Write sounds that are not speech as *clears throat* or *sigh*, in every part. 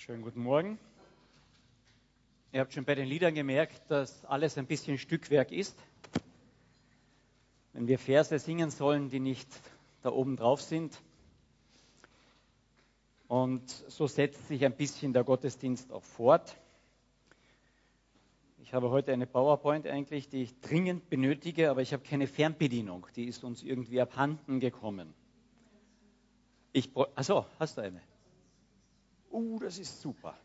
Schönen guten Morgen. Ihr habt schon bei den Liedern gemerkt, dass alles ein bisschen Stückwerk ist. Wenn wir Verse singen sollen, die nicht da oben drauf sind. Und so setzt sich ein bisschen der Gottesdienst auch fort. Ich habe heute eine PowerPoint eigentlich, die ich dringend benötige, aber ich habe keine Fernbedienung. Die ist uns irgendwie abhanden gekommen. Ich, achso, hast du eine? Uh, das ist super.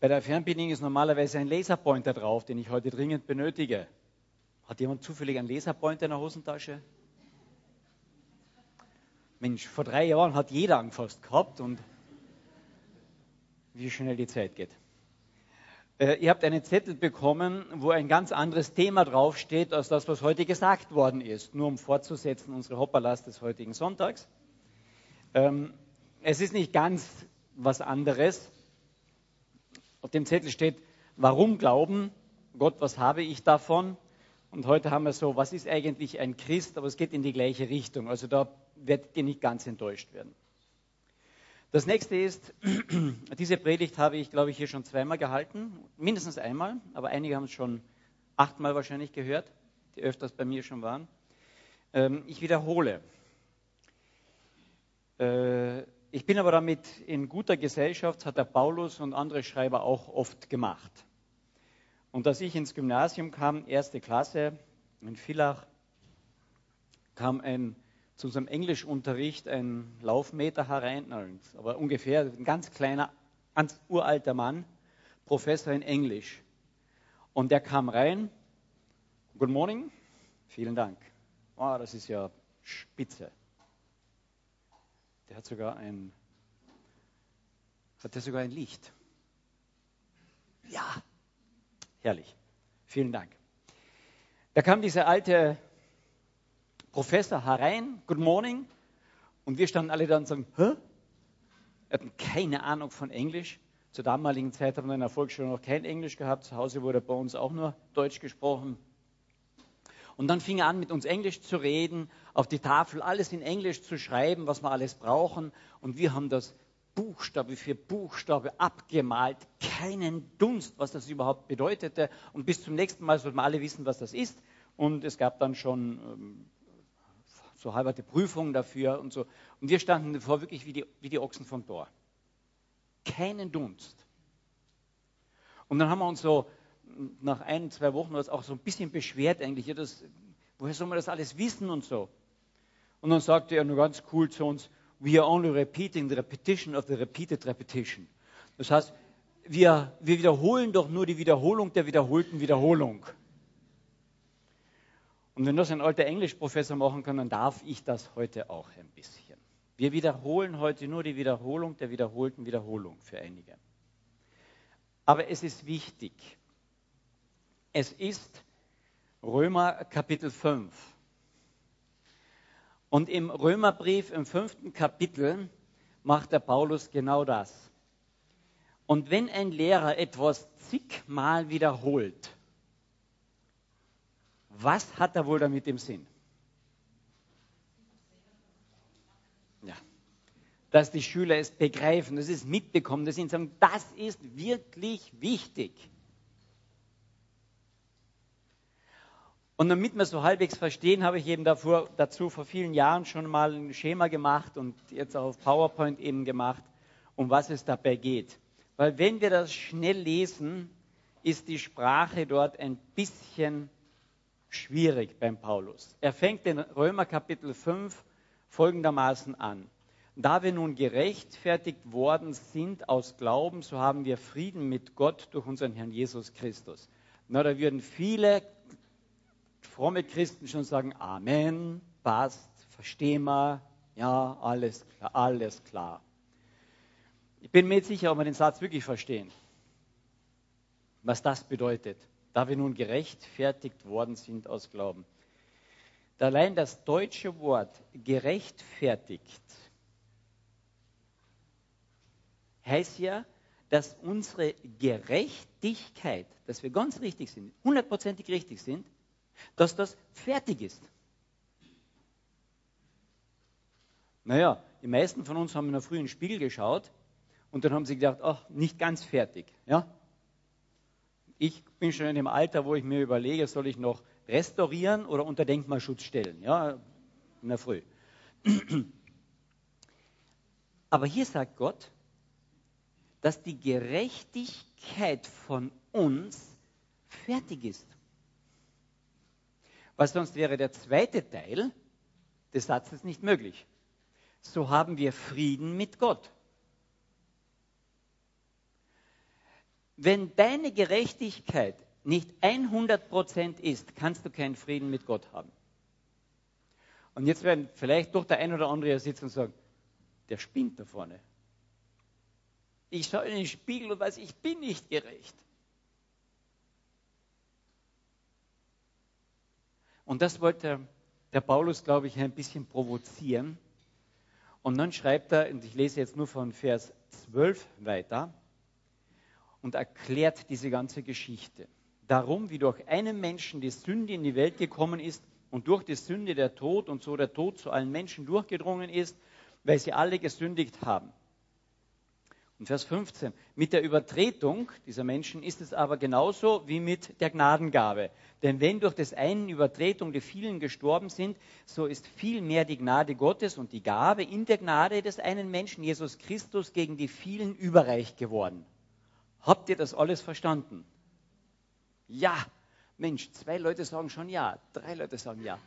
Bei der Fernbedienung ist normalerweise ein Laserpointer drauf, den ich heute dringend benötige. Hat jemand zufällig einen Laserpointer in der Hosentasche? Mensch, vor drei Jahren hat jeder angefasst gehabt und wie schnell die Zeit geht. Äh, ihr habt einen Zettel bekommen, wo ein ganz anderes Thema draufsteht, als das, was heute gesagt worden ist. Nur um fortzusetzen, unsere Hopperlast des heutigen Sonntags. Ähm, es ist nicht ganz was anderes. Auf dem Zettel steht, warum glauben? Gott, was habe ich davon? Und heute haben wir so, was ist eigentlich ein Christ? Aber es geht in die gleiche Richtung. Also da werdet ihr nicht ganz enttäuscht werden. Das nächste ist, *clears throat* diese Predigt habe ich, glaube ich, hier schon zweimal gehalten, mindestens einmal, aber einige haben es schon achtmal wahrscheinlich gehört, die öfters bei mir schon waren. Ähm, ich wiederhole. Ich bin aber damit in guter Gesellschaft, hat der Paulus und andere Schreiber auch oft gemacht. Und als ich ins Gymnasium kam, erste Klasse in Villach, kam ein, zu unserem Englischunterricht ein Laufmeter herein, aber ungefähr ein ganz kleiner, ganz uralter Mann, Professor in Englisch. Und der kam rein, Good morning, vielen Dank. Oh, das ist ja spitze. Der hat sogar ein, hat der sogar ein Licht. Ja, herrlich. Vielen Dank. Da kam dieser alte Professor herein, Good morning, und wir standen alle da und sagen, hä? Wir hatten keine Ahnung von Englisch. Zur damaligen Zeit haben wir in der Volksschule noch kein Englisch gehabt. Zu Hause wurde bei uns auch nur Deutsch gesprochen. Und dann fing er an, mit uns Englisch zu reden, auf die Tafel alles in Englisch zu schreiben, was wir alles brauchen. Und wir haben das Buchstabe für Buchstabe abgemalt, keinen Dunst, was das überhaupt bedeutete. Und bis zum nächsten Mal sollten wir alle wissen, was das ist. Und es gab dann schon ähm, so halberte Prüfungen dafür und so. Und wir standen davor wirklich wie die, wie die Ochsen vom Tor. Keinen Dunst. Und dann haben wir uns so nach ein, zwei Wochen war es auch so ein bisschen beschwert eigentlich. Ja, das, woher soll man das alles wissen und so? Und dann sagte er nur ganz cool zu uns, we are only repeating the repetition of the repeated repetition. Das heißt, wir, wir wiederholen doch nur die Wiederholung der wiederholten Wiederholung. Und wenn das ein alter Englischprofessor machen kann, dann darf ich das heute auch ein bisschen. Wir wiederholen heute nur die Wiederholung der wiederholten Wiederholung für einige. Aber es ist wichtig, es ist Römer Kapitel 5. Und im Römerbrief im fünften Kapitel macht der Paulus genau das. Und wenn ein Lehrer etwas zigmal wiederholt, was hat er wohl damit im Sinn? Ja, dass die Schüler es begreifen, dass sie es mitbekommen, dass sie sagen, das ist wirklich wichtig. Und damit wir so halbwegs verstehen, habe ich eben davor, dazu vor vielen Jahren schon mal ein Schema gemacht und jetzt auch auf PowerPoint eben gemacht, um was es dabei geht. Weil wenn wir das schnell lesen, ist die Sprache dort ein bisschen schwierig beim Paulus. Er fängt in Römer Kapitel 5 folgendermaßen an. Da wir nun gerechtfertigt worden sind aus Glauben, so haben wir Frieden mit Gott durch unseren Herrn Jesus Christus. Na, da würden viele fromme Christen schon sagen, Amen, passt, verstehen wir, ja, alles klar, alles klar. Ich bin mir nicht sicher, ob wir den Satz wirklich verstehen, was das bedeutet, da wir nun gerechtfertigt worden sind aus Glauben. Allein das deutsche Wort gerechtfertigt heißt ja, dass unsere Gerechtigkeit, dass wir ganz richtig sind, hundertprozentig richtig sind, dass das fertig ist. Naja, die meisten von uns haben in der frühen Spiegel geschaut Und dann haben sie gedacht, ach, nicht ganz fertig. Ja? Ich bin schon in dem Alter, wo ich mir überlege, soll ich noch restaurieren oder unter Denkmalschutz stellen? Ja, in der Früh. *clears throat* Aber hier sagt Gott, dass die Gerechtigkeit von uns fertig ist. Weil sonst wäre der zweite Teil des Satzes nicht möglich. So haben wir Frieden mit Gott. Wenn deine Gerechtigkeit nicht 100% ist, kannst du keinen Frieden mit Gott haben. Und jetzt werden vielleicht doch der ein oder andere hier sitzen und sagen, der spinnt da vorne. Ich schaue in den Spiegel und weiß, ich bin nicht gerecht. Und das wollte der Paulus, glaube ich, ein bisschen provozieren. Und dann schreibt er, und ich lese jetzt nur von Vers 12 weiter, und erklärt diese ganze Geschichte. Darum, wie durch einen Menschen die Sünde in die Welt gekommen ist und durch die Sünde der Tod und so der Tod zu allen Menschen durchgedrungen ist, weil sie alle gesündigt haben. Und Vers 15. Mit der Übertretung dieser Menschen ist es aber genauso wie mit der Gnadengabe. Denn wenn durch des einen Übertretung die vielen gestorben sind, so ist vielmehr die Gnade Gottes und die Gabe in der Gnade des einen Menschen, Jesus Christus, gegen die vielen überreich geworden. Habt ihr das alles verstanden? Ja. Mensch, zwei Leute sagen schon ja, drei Leute sagen ja.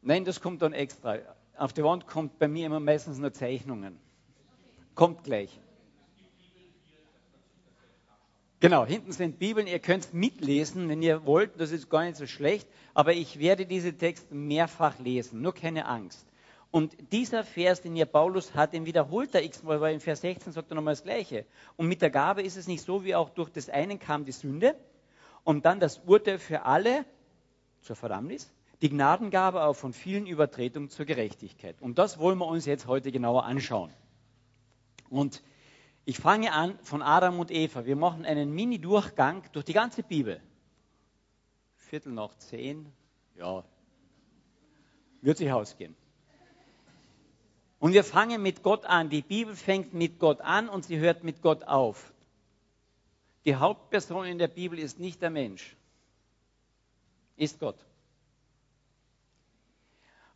Nein, das kommt dann extra. Auf die Wand kommt bei mir immer meistens nur Zeichnungen. Kommt gleich. Genau, hinten sind Bibeln, ihr könnt mitlesen, wenn ihr wollt, das ist gar nicht so schlecht, aber ich werde diese Texte mehrfach lesen, nur keine Angst. Und dieser Vers, den hier Paulus hat, den wiederholt er x-mal, weil in Vers 16 sagt er nochmal das Gleiche. Und mit der Gabe ist es nicht so, wie auch durch das einen kam die Sünde und dann das Urteil für alle zur Verdammnis, die Gnadengabe auch von vielen Übertretungen zur Gerechtigkeit. Und das wollen wir uns jetzt heute genauer anschauen. Und ich fange an von Adam und Eva. Wir machen einen Mini-Durchgang durch die ganze Bibel. Viertel nach zehn, ja, wird sich ausgehen. Und wir fangen mit Gott an. Die Bibel fängt mit Gott an und sie hört mit Gott auf. Die Hauptperson in der Bibel ist nicht der Mensch, ist Gott.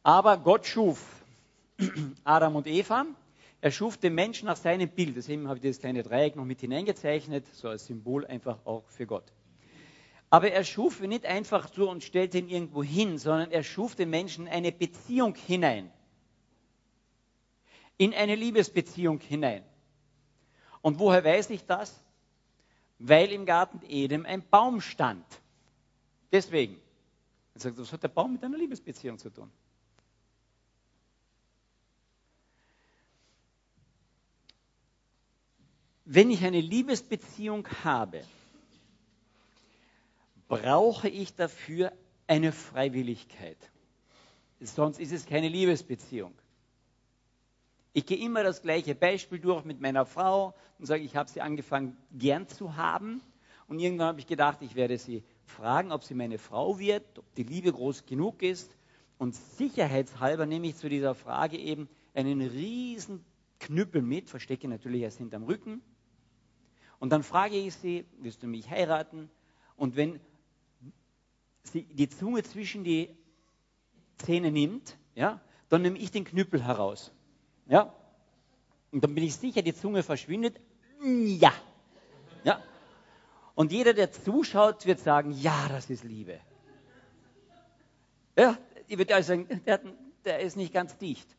Aber Gott schuf *clears throat* Adam und Eva. Er schuf den Menschen nach seinem Bild. Deswegen habe ich das kleine Dreieck noch mit hineingezeichnet, so als Symbol einfach auch für Gott. Aber er schuf ihn nicht einfach so und stellte ihn irgendwo hin, sondern er schuf den Menschen eine Beziehung hinein. In eine Liebesbeziehung hinein. Und woher weiß ich das? Weil im Garten Eden ein Baum stand. Deswegen. Er sagt, was hat der Baum mit einer Liebesbeziehung zu tun? Wenn ich eine Liebesbeziehung habe, brauche ich dafür eine Freiwilligkeit. Sonst ist es keine Liebesbeziehung. Ich gehe immer das gleiche Beispiel durch mit meiner Frau und sage, ich habe sie angefangen gern zu haben. Und irgendwann habe ich gedacht, ich werde sie fragen, ob sie meine Frau wird, ob die Liebe groß genug ist. Und sicherheitshalber nehme ich zu dieser Frage eben einen riesen Knüppel mit, verstecke natürlich erst hinterm Rücken und dann frage ich sie, willst du mich heiraten? Und wenn sie die Zunge zwischen die Zähne nimmt, ja, dann nehme ich den Knüppel heraus. Ja? Und dann bin ich sicher, die Zunge verschwindet. Ja. Ja. Und jeder, der zuschaut, wird sagen, ja, das ist Liebe. Ja, ich würde sagen, der, der ist nicht ganz dicht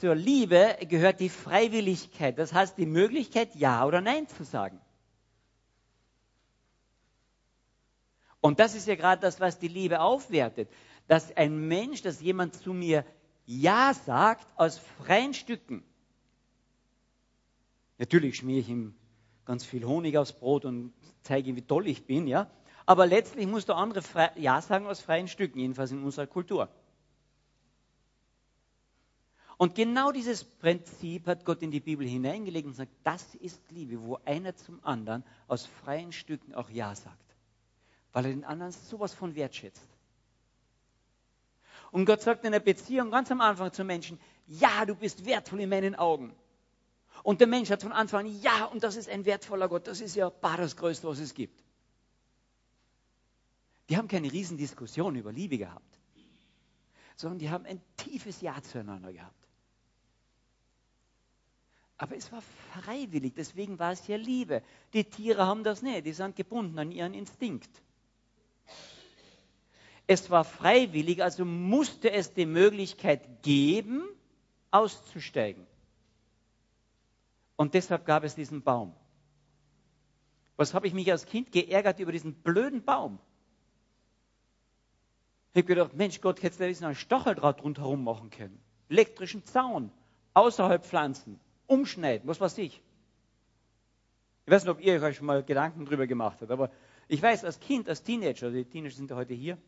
zur Liebe gehört die Freiwilligkeit, das heißt die Möglichkeit, Ja oder Nein zu sagen. Und das ist ja gerade das, was die Liebe aufwertet, dass ein Mensch, dass jemand zu mir Ja sagt aus freien Stücken. Natürlich schmiere ich ihm ganz viel Honig aufs Brot und zeige ihm, wie toll ich bin, ja. Aber letztlich muss der andere Ja sagen aus freien Stücken, jedenfalls in unserer Kultur. Und genau dieses Prinzip hat Gott in die Bibel hineingelegt und sagt, das ist Liebe, wo einer zum anderen aus freien Stücken auch Ja sagt, weil er den anderen sowas von wertschätzt. Und Gott sagt in der Beziehung ganz am Anfang zu Menschen, ja, du bist wertvoll in meinen Augen. Und der Mensch hat von Anfang an, ja, und das ist ein wertvoller Gott, das ist ja bar das Größte, was es gibt. Die haben keine Riesendiskussion über Liebe gehabt, sondern die haben ein tiefes Ja zueinander gehabt. Aber es war freiwillig, deswegen war es ja Liebe. Die Tiere haben das nicht, die sind gebunden an ihren Instinkt. Es war freiwillig, also musste es die Möglichkeit geben, auszusteigen. Und deshalb gab es diesen Baum. Was habe ich mich als Kind geärgert über diesen blöden Baum? Ich habe gedacht, Mensch Gott, hättest du da ein Stacheldraht rundherum machen können. Elektrischen Zaun, außerhalb Pflanzen, umschneiden, was weiß ich. Ich weiß nicht, ob ihr euch schon mal Gedanken darüber gemacht habt, aber ich weiß, als Kind, als Teenager, die Teenager sind ja heute hier,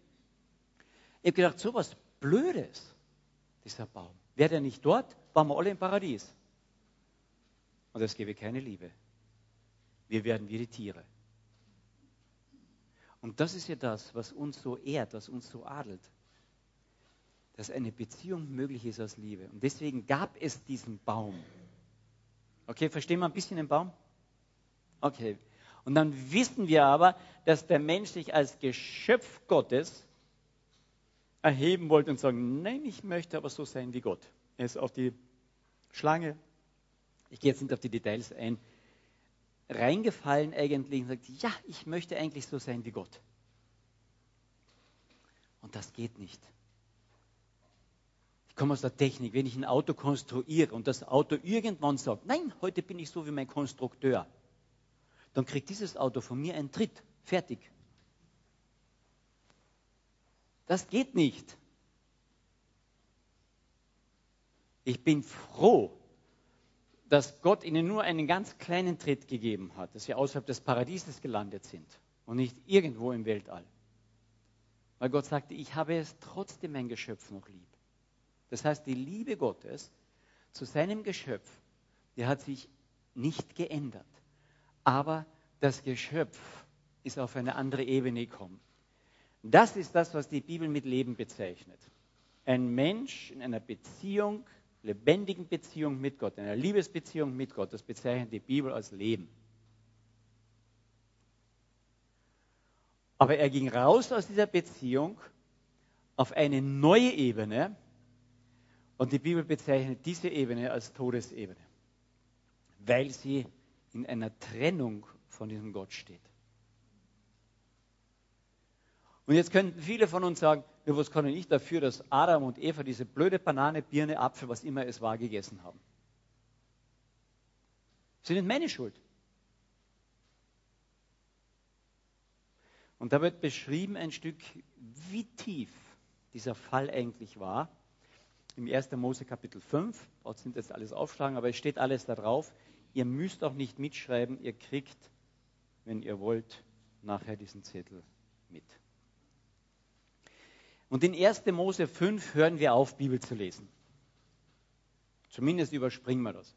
ich habe gedacht, so was Blödes, dieser Baum. Wäre der nicht dort, waren wir alle im Paradies. Und es gäbe keine Liebe. Wir werden wie die Tiere. Und das ist ja das, was uns so ehrt, was uns so adelt. Dass eine Beziehung möglich ist aus Liebe. Und deswegen gab es diesen Baum. Okay, verstehen wir ein bisschen den Baum? Okay. Und dann wissen wir aber, dass der Mensch sich als Geschöpf Gottes erheben wollte und sagen, nein, ich möchte aber so sein wie Gott. Er ist auf die Schlange, ich gehe jetzt nicht auf die Details ein, reingefallen eigentlich und sagt, ja, ich möchte eigentlich so sein wie Gott. Und das geht nicht. Ich komme aus der Technik. Wenn ich ein Auto konstruiere und das Auto irgendwann sagt, nein, heute bin ich so wie mein Konstrukteur, dann kriegt dieses Auto von mir einen Tritt. Fertig. Das geht nicht. Ich bin froh, dass Gott ihnen nur einen ganz kleinen Tritt gegeben hat, dass sie außerhalb des Paradieses gelandet sind und nicht irgendwo im Weltall. Weil Gott sagte, ich habe es trotzdem mein Geschöpf noch lieb. Das heißt, die Liebe Gottes zu seinem Geschöpf, die hat sich nicht geändert. Aber das Geschöpf ist auf eine andere Ebene gekommen. Das ist das, was die Bibel mit Leben bezeichnet. Ein Mensch in einer Beziehung lebendigen Beziehung mit Gott, einer Liebesbeziehung mit Gott, das bezeichnet die Bibel als Leben. Aber er ging raus aus dieser Beziehung auf eine neue Ebene und die Bibel bezeichnet diese Ebene als Todesebene, weil sie in einer Trennung von diesem Gott steht. Und jetzt könnten viele von uns sagen, ja, was kann ich dafür, dass Adam und Eva diese blöde Banane, Birne, Apfel, was immer es war, gegessen haben? Ist nicht meine Schuld. Und da wird beschrieben ein Stück, wie tief dieser Fall eigentlich war. Im 1. Mose Kapitel 5, dort sind jetzt alles aufschlagen, aber es steht alles da drauf. Ihr müsst auch nicht mitschreiben, ihr kriegt, wenn ihr wollt, nachher diesen Zettel mit. Und in 1. Mose 5 hören wir auf, Bibel zu lesen. Zumindest überspringen wir das.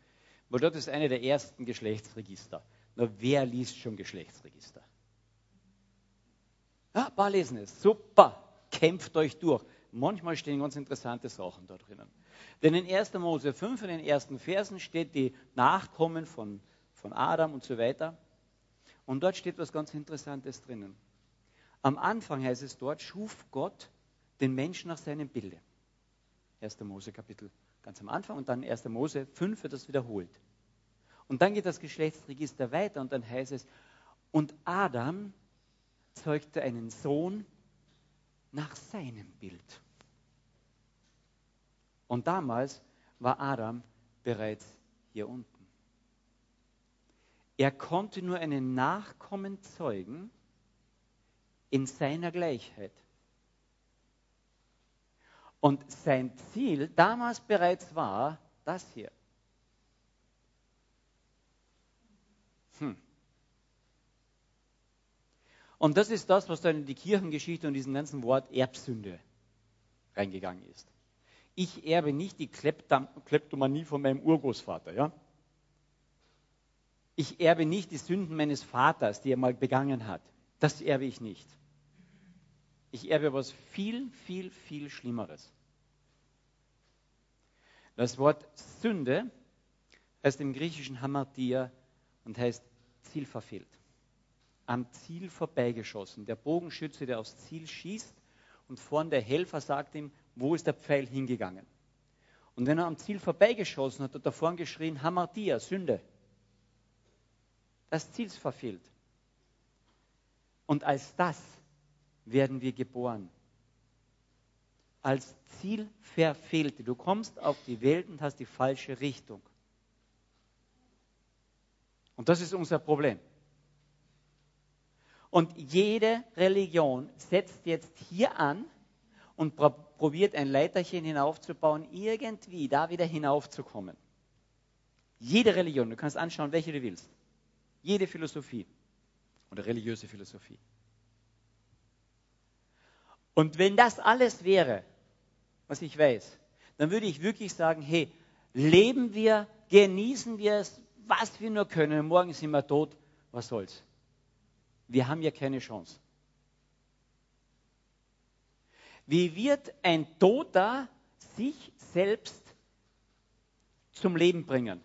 Weil dort ist eine der ersten Geschlechtsregister. Na, wer liest schon Geschlechtsregister? Ein paar lesen es. Super. Kämpft euch durch. Manchmal stehen ganz interessante Sachen da drinnen. Denn in 1. Mose 5, in den ersten Versen, steht die Nachkommen von, von Adam und so weiter. Und dort steht was ganz Interessantes drinnen. Am Anfang heißt es dort, schuf Gott den Menschen nach seinem Bilde. 1. Mose Kapitel ganz am Anfang und dann 1. Mose 5 wird das wiederholt. Und dann geht das Geschlechtsregister weiter und dann heißt es, und Adam zeugte einen Sohn nach seinem Bild. Und damals war Adam bereits hier unten. Er konnte nur einen Nachkommen zeugen in seiner Gleichheit. Und sein Ziel damals bereits war das hier. Hm. Und das ist das, was dann in die Kirchengeschichte und diesen ganzen Wort Erbsünde reingegangen ist. Ich erbe nicht die Kleptomanie von meinem Urgroßvater, ja? Ich erbe nicht die Sünden meines Vaters, die er mal begangen hat. Das erbe ich nicht. Ich erbe was viel, viel, viel Schlimmeres. Das Wort Sünde heißt im Griechischen Hamartia und heißt Ziel verfehlt. Am Ziel vorbeigeschossen. Der Bogenschütze, der aufs Ziel schießt und vorn der Helfer sagt ihm, wo ist der Pfeil hingegangen? Und wenn er am Ziel vorbeigeschossen hat, hat er vorn geschrien, Hamartia, Sünde. Das Ziel ist verfehlt. Und als das werden wir geboren. Als Ziel verfehlte. Du kommst auf die Welt und hast die falsche Richtung. Und das ist unser Problem. Und jede Religion setzt jetzt hier an und probiert ein Leiterchen hinaufzubauen, irgendwie da wieder hinaufzukommen. Jede Religion, du kannst anschauen, welche du willst. Jede Philosophie oder religiöse Philosophie. Und wenn das alles wäre, was ich weiß, dann würde ich wirklich sagen, hey, leben wir, genießen wir es, was wir nur können. Morgen sind wir tot, was soll's? Wir haben ja keine Chance. Wie wird ein Toter sich selbst zum Leben bringen?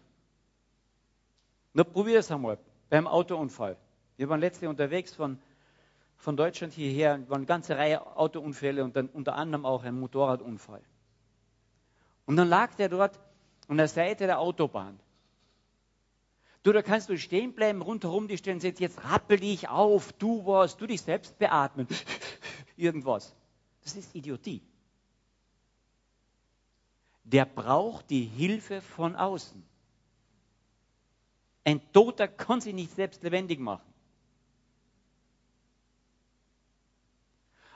Na, probier es einmal beim Autounfall. Wir waren letztlich unterwegs von, von Deutschland hierher, waren eine ganze Reihe Autounfälle und dann unter anderem auch ein Motorradunfall. Und dann lag der dort an der Seite der Autobahn. Du, da kannst du stehen bleiben, rundherum die stellen jetzt, jetzt rappel dich auf, du was, du dich selbst beatmen, *laughs* irgendwas. Das ist Idiotie. Der braucht die Hilfe von außen. Ein Toter kann sich nicht selbst lebendig machen.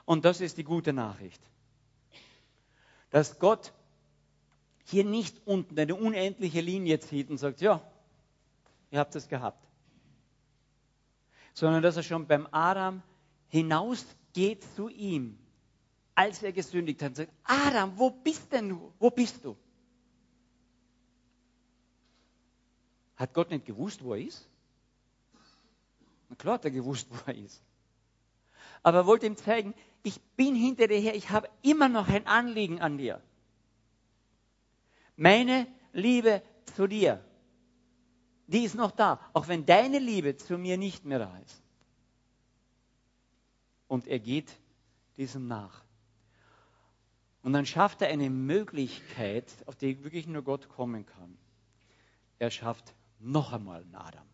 Und das ist die gute Nachricht. Dass Gott hier nicht unten eine unendliche Linie zieht und sagt, ja, ihr habt es gehabt. Sondern dass er schon beim Adam hinausgeht zu ihm, als er gesündigt hat, und sagt, Adam, wo bist denn du? Wo bist du? Hat Gott nicht gewusst, wo er ist? Na klar hat er gewusst, wo er ist. Aber er wollte ihm zeigen, ich bin hinter dir her, ich habe immer noch ein Anliegen an dir. Meine Liebe zu dir die ist noch da, auch wenn deine Liebe zu mir nicht mehr da ist. Und er geht diesem nach. Und dann schafft er eine Möglichkeit, auf die wirklich nur Gott kommen kann. Er schafft noch einmal einen Adam.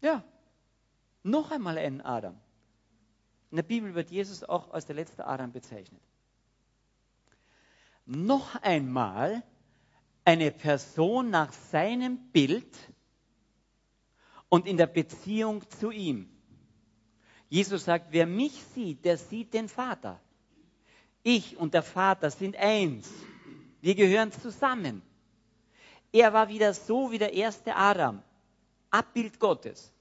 Ja, noch einmal einen Adam. In der Bibel wird Jesus auch als der letzte Adam bezeichnet. Noch einmal eine Person nach seinem Bild und in der Beziehung zu ihm. Jesus sagt, wer mich sieht, der sieht den Vater. Ich und der Vater sind eins. Wir gehören zusammen. Er war wieder so wie der erste Adam, Abbild Gottes.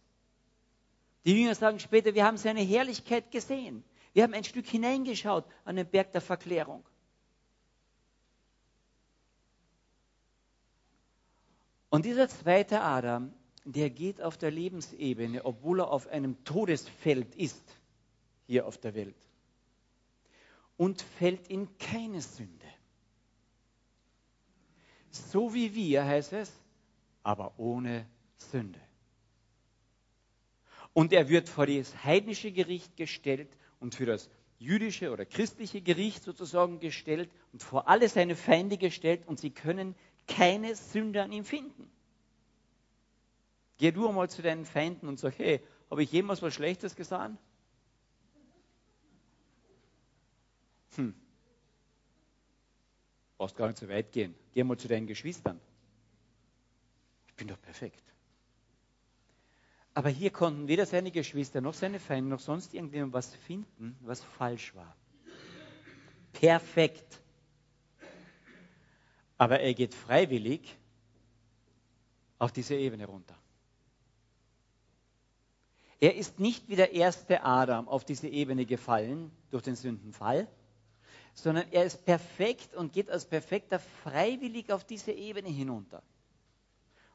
Die Jünger sagen später, wir haben seine Herrlichkeit gesehen. Wir haben ein Stück hineingeschaut an den Berg der Verklärung. Und dieser zweite Adam, der geht auf der Lebensebene, obwohl er auf einem Todesfeld ist, hier auf der Welt, und fällt in keine Sünde. So wie wir heißt es, aber ohne Sünde. Und er wird vor das heidnische Gericht gestellt und für das jüdische oder christliche Gericht sozusagen gestellt und vor alle seine Feinde gestellt und sie können keine Sünde an ihm finden. Geh du einmal zu deinen Feinden und sag, hey, habe ich jemals was Schlechtes gesagt? Hm. Brauchst gar nicht so weit gehen. Geh mal zu deinen Geschwistern. Ich bin doch perfekt. Aber hier konnten weder seine Geschwister noch seine Feinde noch sonst irgendjemand was finden, was falsch war. Perfekt. Aber er geht freiwillig auf diese Ebene runter. Er ist nicht wie der erste Adam auf diese Ebene gefallen durch den Sündenfall, sondern er ist perfekt und geht als perfekter freiwillig auf diese Ebene hinunter.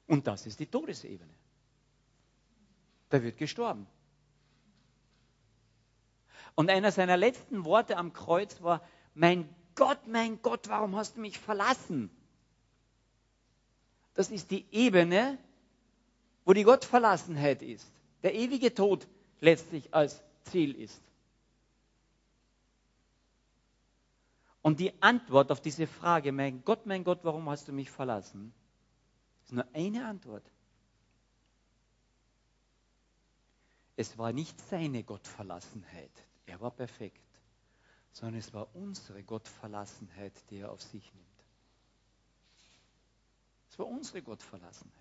Und das ist die Todesebene. Da wird gestorben. Und einer seiner letzten Worte am Kreuz war, mein Gott, mein Gott, warum hast du mich verlassen? Das ist die Ebene, wo die Gottverlassenheit ist. Der ewige Tod letztlich als Ziel ist. Und die Antwort auf diese Frage, mein Gott, mein Gott, warum hast du mich verlassen, ist nur eine Antwort. Es war nicht seine Gottverlassenheit, er war perfekt, sondern es war unsere Gottverlassenheit, die er auf sich nimmt. Es war unsere Gottverlassenheit.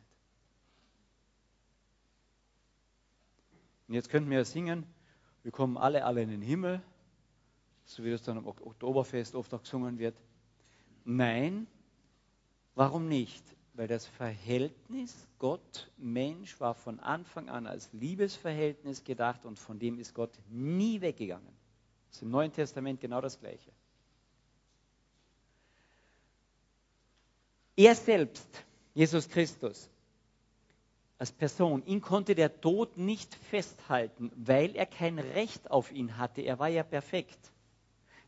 Und jetzt könnten wir singen, wir kommen alle, alle in den Himmel, so wie das dann am Oktoberfest oft auch gesungen wird. Nein, warum nicht? Weil das Verhältnis Gott-Mensch war von Anfang an als Liebesverhältnis gedacht und von dem ist Gott nie weggegangen. Das ist im Neuen Testament genau das Gleiche. Er selbst, Jesus Christus, als Person, ihn konnte der Tod nicht festhalten, weil er kein Recht auf ihn hatte. Er war ja perfekt.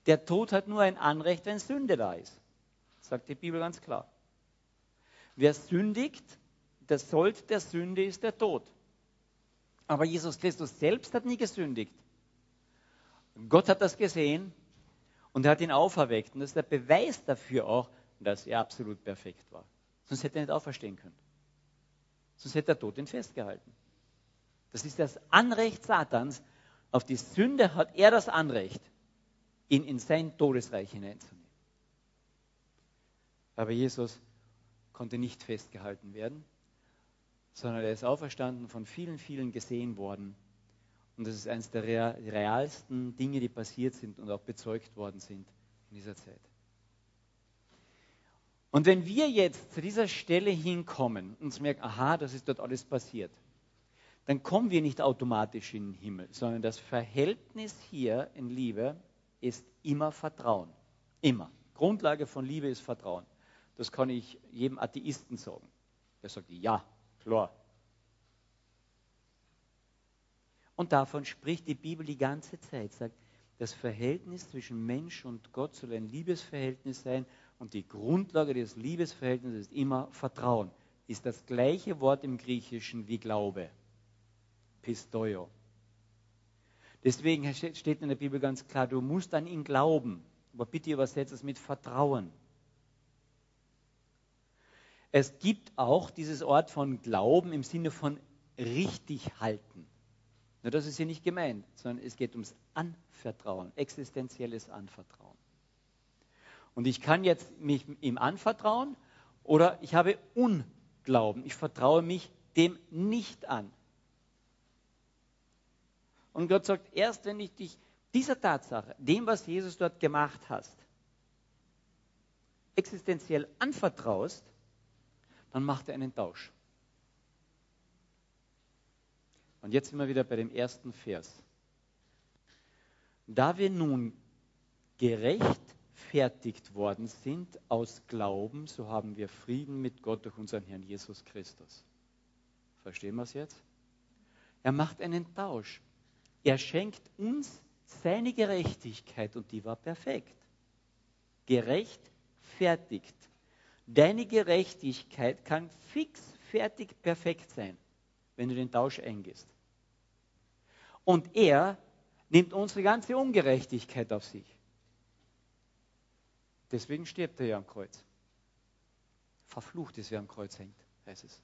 Der Tod hat nur ein Anrecht, wenn Sünde da ist. Sagt die Bibel ganz klar. Wer sündigt, der Sold der Sünde ist der Tod. Aber Jesus Christus selbst hat nie gesündigt. Gott hat das gesehen und er hat ihn auferweckt. Und das ist der Beweis dafür auch, dass er absolut perfekt war. Sonst hätte er nicht auferstehen können. Sonst hätte der Tod ihn festgehalten. Das ist das Anrecht Satans. Auf die Sünde hat er das Anrecht, ihn in sein Todesreich hineinzunehmen. Aber Jesus konnte nicht festgehalten werden, sondern er ist auferstanden, von vielen, vielen gesehen worden. Und das ist eines der realsten Dinge, die passiert sind und auch bezeugt worden sind in dieser Zeit. Und wenn wir jetzt zu dieser Stelle hinkommen und merken, aha, das ist dort alles passiert, dann kommen wir nicht automatisch in den Himmel, sondern das Verhältnis hier in Liebe ist immer Vertrauen. Immer. Grundlage von Liebe ist Vertrauen. Das kann ich jedem Atheisten sagen. Der sagt, ja, klar. Und davon spricht die Bibel die ganze Zeit. Sagt, das Verhältnis zwischen Mensch und Gott soll ein Liebesverhältnis sein und die Grundlage des Liebesverhältnisses ist immer Vertrauen. Ist das gleiche Wort im Griechischen wie Glaube. Pistoio. Deswegen steht in der Bibel ganz klar, du musst an ihn glauben. Aber bitte übersetzt es mit Vertrauen. Es gibt auch dieses Ort von Glauben im Sinne von richtig halten. Nur das ist hier nicht gemeint, sondern es geht ums Anvertrauen, existenzielles Anvertrauen. Und ich kann jetzt mich ihm anvertrauen oder ich habe Unglauben. Ich vertraue mich dem nicht an. Und Gott sagt, erst wenn ich dich dieser Tatsache, dem, was Jesus dort gemacht hast, existenziell anvertraust, dann macht er einen Tausch. Und jetzt sind wir wieder bei dem ersten Vers. Da wir nun gerechtfertigt worden sind aus Glauben, so haben wir Frieden mit Gott durch unseren Herrn Jesus Christus. Verstehen wir es jetzt? Er macht einen Tausch. Er schenkt uns seine Gerechtigkeit und die war perfekt. Gerechtfertigt. Deine Gerechtigkeit kann fix, fertig, perfekt sein, wenn du den Tausch eingehst. Und er nimmt unsere ganze Ungerechtigkeit auf sich. Deswegen stirbt er ja am Kreuz. Verflucht ist, wer am Kreuz hängt, heißt es.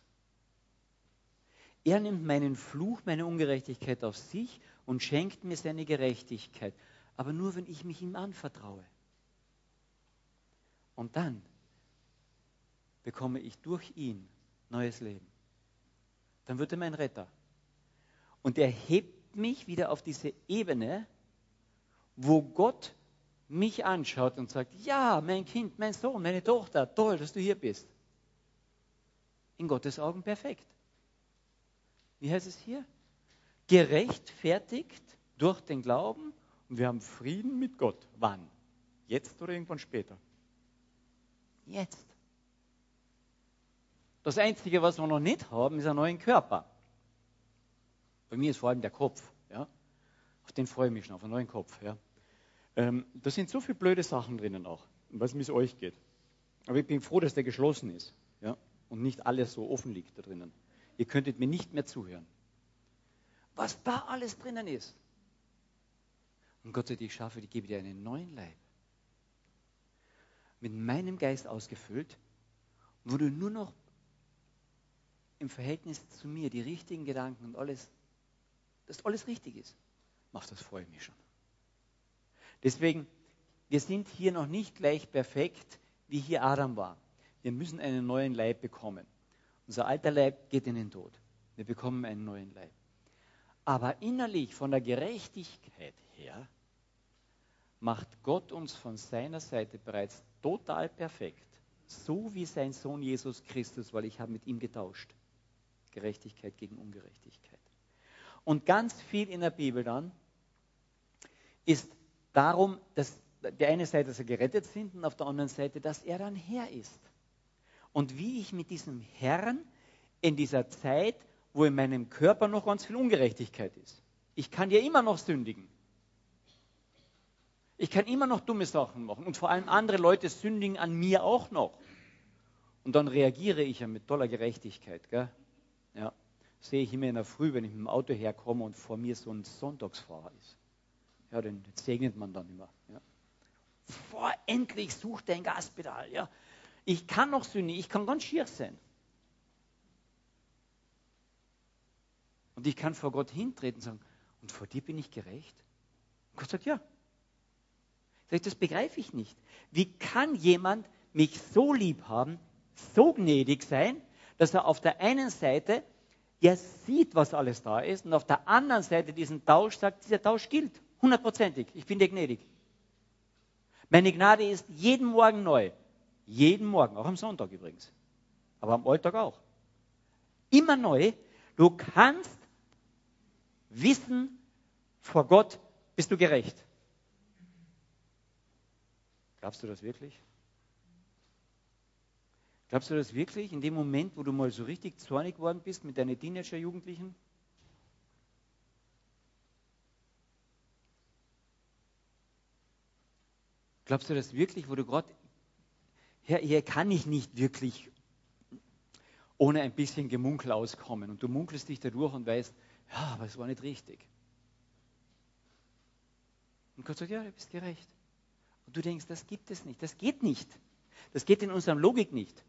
Er nimmt meinen Fluch, meine Ungerechtigkeit auf sich und schenkt mir seine Gerechtigkeit. Aber nur, wenn ich mich ihm anvertraue. Und dann bekomme ich durch ihn neues Leben. Dann wird er mein Retter. Und er hebt mich wieder auf diese Ebene, wo Gott mich anschaut und sagt, ja, mein Kind, mein Sohn, meine Tochter, toll, dass du hier bist. In Gottes Augen perfekt wie heißt es hier? Gerechtfertigt durch den Glauben und wir haben Frieden mit Gott. Wann? Jetzt oder irgendwann später? Jetzt. Das Einzige, was wir noch nicht haben, ist ein neuen Körper. Bei mir ist vor allem der Kopf. Ja? Auf den freue ich mich schon, auf einen neuen Kopf. Ja? Ähm, da sind so viele blöde Sachen drinnen auch, was mit euch geht. Aber ich bin froh, dass der geschlossen ist ja? und nicht alles so offen liegt da drinnen. Ihr könntet mir nicht mehr zuhören. Was da alles drinnen ist. Und Gott sagt, ich schaffe, ich gebe dir einen neuen Leib. Mit meinem Geist ausgefüllt, wo du nur noch im Verhältnis zu mir die richtigen Gedanken und alles, dass alles richtig ist, machst, das freue ich mich schon. Deswegen, wir sind hier noch nicht gleich perfekt, wie hier Adam war. Wir müssen einen neuen Leib bekommen. Unser alter Leib geht in den Tod. Wir bekommen einen neuen Leib. Aber innerlich, von der Gerechtigkeit her, macht Gott uns von seiner Seite bereits total perfekt. So wie sein Sohn Jesus Christus, weil ich habe mit ihm getauscht. Gerechtigkeit gegen Ungerechtigkeit. Und ganz viel in der Bibel dann ist darum, dass der eine Seite, dass wir gerettet sind und auf der anderen Seite, dass er dann Herr ist. Und wie ich mit diesem Herrn in dieser Zeit, wo in meinem Körper noch ganz viel Ungerechtigkeit ist. Ich kann ja immer noch sündigen. Ich kann immer noch dumme Sachen machen. Und vor allem andere Leute sündigen an mir auch noch. Und dann reagiere ich ja mit toller Gerechtigkeit. Gell? Ja. Sehe ich immer in der Früh, wenn ich mit dem Auto herkomme und vor mir so ein Sonntagsfahrer ist. Ja, den segnet man dann immer. Ja. Boah, endlich sucht er ein Gaspedal. Ja. Ich kann noch sündigen, ich kann ganz schier sein. Und ich kann vor Gott hintreten und sagen, und vor dir bin ich gerecht? Und Gott sagt, ja. Sag das begreife ich nicht. Wie kann jemand mich so lieb haben, so gnädig sein, dass er auf der einen Seite ja sieht, was alles da ist, und auf der anderen Seite diesen Tausch sagt, dieser Tausch gilt. Hundertprozentig. Ich bin dir gnädig. Meine Gnade ist jeden Morgen neu. Jeden Morgen, auch am Sonntag übrigens. Aber am Alltag auch. Immer neu. Du kannst wissen, vor Gott bist du gerecht. Glaubst du das wirklich? Glaubst du das wirklich in dem Moment, wo du mal so richtig zornig worden bist mit deinen Teenager-Jugendlichen? Glaubst du das wirklich, wo du gerade, Herr, hier kann ich nicht wirklich ohne ein bisschen Gemunkel auskommen und du munkelst dich dadurch und weißt, ja, aber es war nicht richtig. Und Gott sagt, ja, du bist gerecht. Und du denkst, das gibt es nicht, das geht nicht. Das geht in unserer Logik nicht.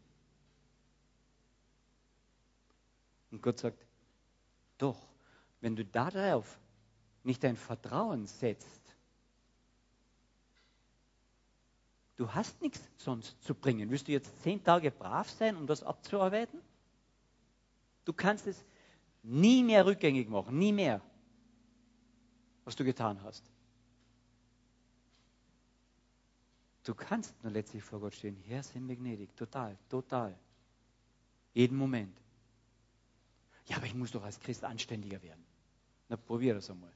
Und Gott sagt, doch, wenn du darauf nicht dein Vertrauen setzt, Du hast nichts sonst zu bringen. Willst du jetzt zehn Tage brav sein, um das abzuarbeiten? Du kannst es nie mehr rückgängig machen, nie mehr, was du getan hast. Du kannst nur letztlich vor Gott stehen. Herr, sei mir gnädig. Total, total. Jeden Moment. Ja, aber ich muss doch als Christ anständiger werden. Na, probier das einmal.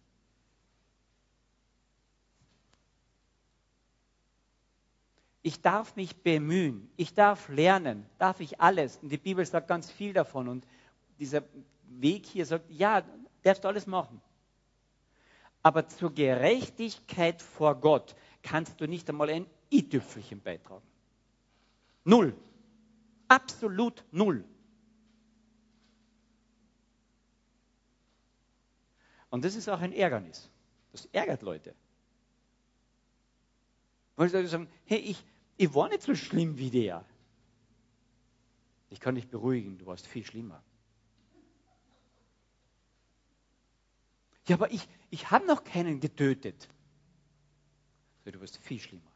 Ich darf mich bemühen, ich darf lernen, darf ich alles. Und die Bibel sagt ganz viel davon. Und dieser Weg hier sagt, ja, darfst du alles machen. Aber zur Gerechtigkeit vor Gott kannst du nicht einmal ein i-Tüpfelchen beitragen. Null. Absolut null. Und das ist auch ein Ärgernis. Das ärgert Leute. Weil sie sagen, hey, ich, ich war nicht so schlimm wie der. Ich kann dich beruhigen, du warst viel schlimmer. Ja, aber ich, ich habe noch keinen getötet. Du warst viel schlimmer.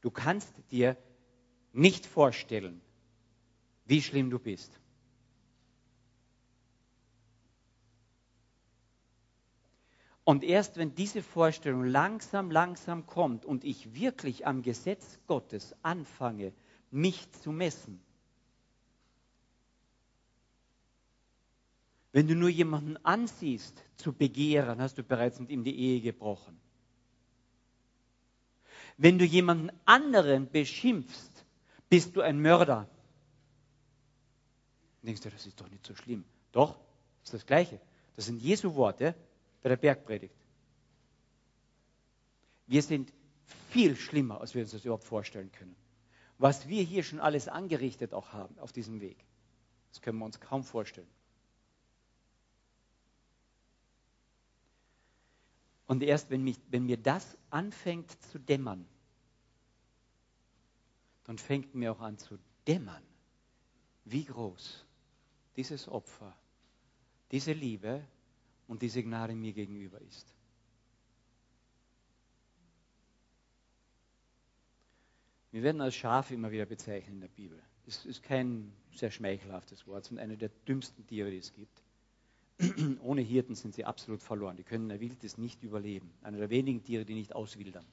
Du kannst dir nicht vorstellen, wie schlimm du bist. Und erst wenn diese Vorstellung langsam, langsam kommt und ich wirklich am Gesetz Gottes anfange, mich zu messen, wenn du nur jemanden ansiehst zu begehren, hast du bereits mit ihm die Ehe gebrochen. Wenn du jemanden anderen beschimpfst, bist du ein Mörder. Denkst du, das ist doch nicht so schlimm. Doch, ist das Gleiche. Das sind Jesu Worte bei der Bergpredigt. Wir sind viel schlimmer, als wir uns das überhaupt vorstellen können. Was wir hier schon alles angerichtet auch haben auf diesem Weg, das können wir uns kaum vorstellen. Und erst wenn, mich, wenn mir das anfängt zu dämmern, dann fängt mir auch an zu dämmern, wie groß dieses Opfer, diese Liebe und diese Gnade mir gegenüber ist. Wir werden als Schafe immer wieder bezeichnet in der Bibel. Das ist kein sehr schmeichelhaftes Wort, sondern eine der dümmsten Tiere, die es gibt. *clears throat* Ohne Hirten sind sie absolut verloren. Die können ein Wildes nicht überleben. Einer der wenigen Tiere, die nicht auswildern.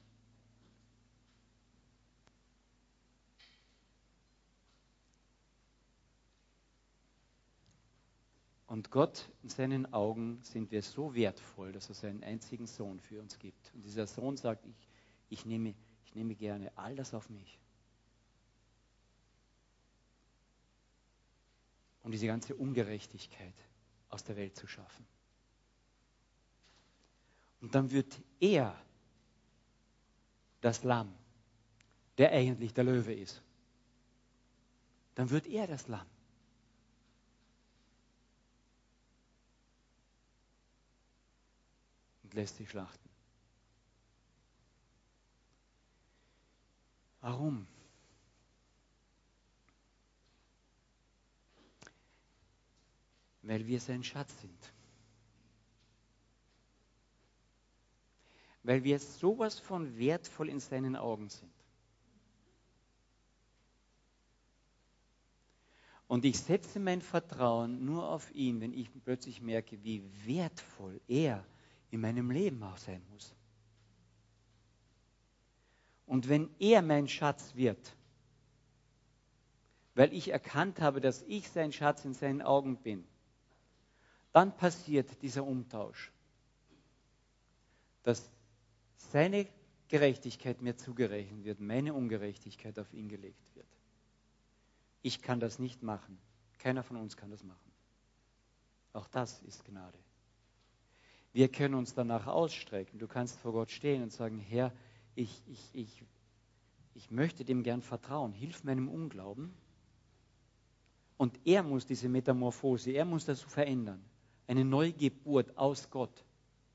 Und Gott, in seinen Augen sind wir so wertvoll, dass er seinen einzigen Sohn für uns gibt. Und dieser Sohn sagt, ich, ich, nehme, ich nehme gerne all das auf mich. Um diese ganze Ungerechtigkeit aus der Welt zu schaffen. Und dann wird er das Lamm, der eigentlich der Löwe ist. Dann wird er das Lamm. Lässt sich schlachten. Warum? Weil wir sein Schatz sind. Weil wir sowas von wertvoll in seinen Augen sind. Und ich setze mein Vertrauen nur auf ihn, wenn ich plötzlich merke, wie wertvoll er ist in meinem Leben auch sein muss. Und wenn er mein Schatz wird, weil ich erkannt habe, dass ich sein Schatz in seinen Augen bin, dann passiert dieser Umtausch, dass seine Gerechtigkeit mir zugerechnet wird, meine Ungerechtigkeit auf ihn gelegt wird. Ich kann das nicht machen. Keiner von uns kann das machen. Auch das ist Gnade. Wir können uns danach ausstrecken. Du kannst vor Gott stehen und sagen, Herr, ich, ich, ich, ich möchte dem gern vertrauen. Hilf meinem Unglauben. Und er muss diese Metamorphose, er muss das verändern. Eine Neugeburt aus Gott.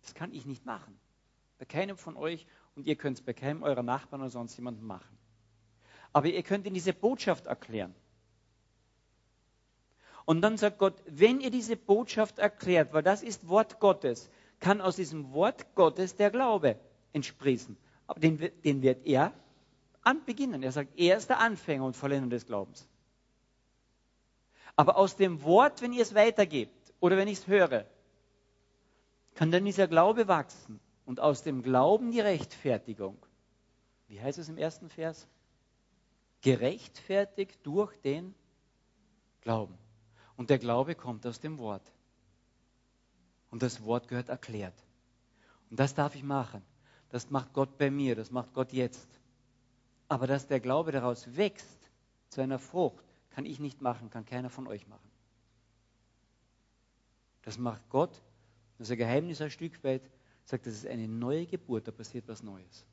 Das kann ich nicht machen. Bei keinem von euch und ihr könnt es bei keinem eurer Nachbarn oder sonst jemandem machen. Aber ihr könnt ihnen diese Botschaft erklären. Und dann sagt Gott, wenn ihr diese Botschaft erklärt, weil das ist Wort Gottes, kann aus diesem Wort Gottes der Glaube entsprießen. Aber den, den wird er anbeginnen. Er sagt, er ist der Anfänger und Vollender des Glaubens. Aber aus dem Wort, wenn ihr es weitergebt oder wenn ich es höre, kann dann dieser Glaube wachsen und aus dem Glauben die Rechtfertigung. Wie heißt es im ersten Vers? Gerechtfertigt durch den Glauben. Und der Glaube kommt aus dem Wort. Und das Wort gehört erklärt. Und das darf ich machen. Das macht Gott bei mir, das macht Gott jetzt. Aber dass der Glaube daraus wächst zu einer Frucht, kann ich nicht machen, kann keiner von euch machen. Das macht Gott. Das ist ein Geheimnis ein Stück weit. Sagt, das ist eine neue Geburt, da passiert was Neues.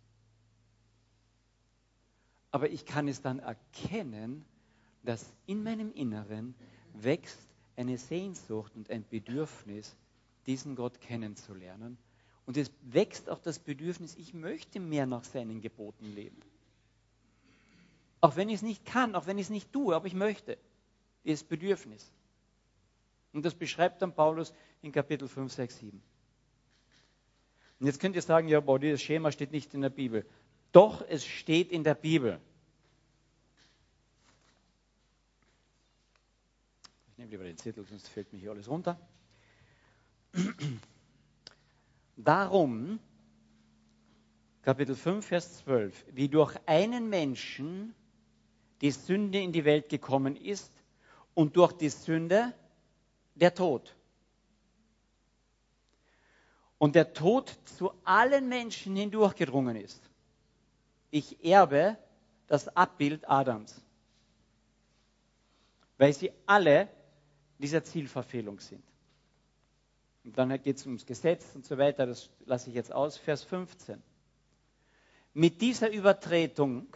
Aber ich kann es dann erkennen, dass in meinem Inneren wächst eine Sehnsucht und ein Bedürfnis diesen Gott kennenzulernen. Und es wächst auch das Bedürfnis, ich möchte mehr nach seinen Geboten leben. Auch wenn ich es nicht kann, auch wenn ich es nicht tue, aber ich möchte. Dieses Bedürfnis. Und das beschreibt dann Paulus in Kapitel 5, 6, 7. Und jetzt könnt ihr sagen, ja, boah, dieses Schema steht nicht in der Bibel. Doch, es steht in der Bibel. Ich nehme lieber den Zettel, sonst fällt mir hier alles runter. Darum, Kapitel 5, Vers 12, wie durch einen Menschen die Sünde in die Welt gekommen ist und durch die Sünde der Tod. Und der Tod zu allen Menschen hindurchgedrungen ist. Ich erbe das Abbild Adams, weil sie alle dieser Zielverfehlung sind. Und dann geht es ums Gesetz und so weiter, das lasse ich jetzt aus. Vers 15. Mit dieser Übertretung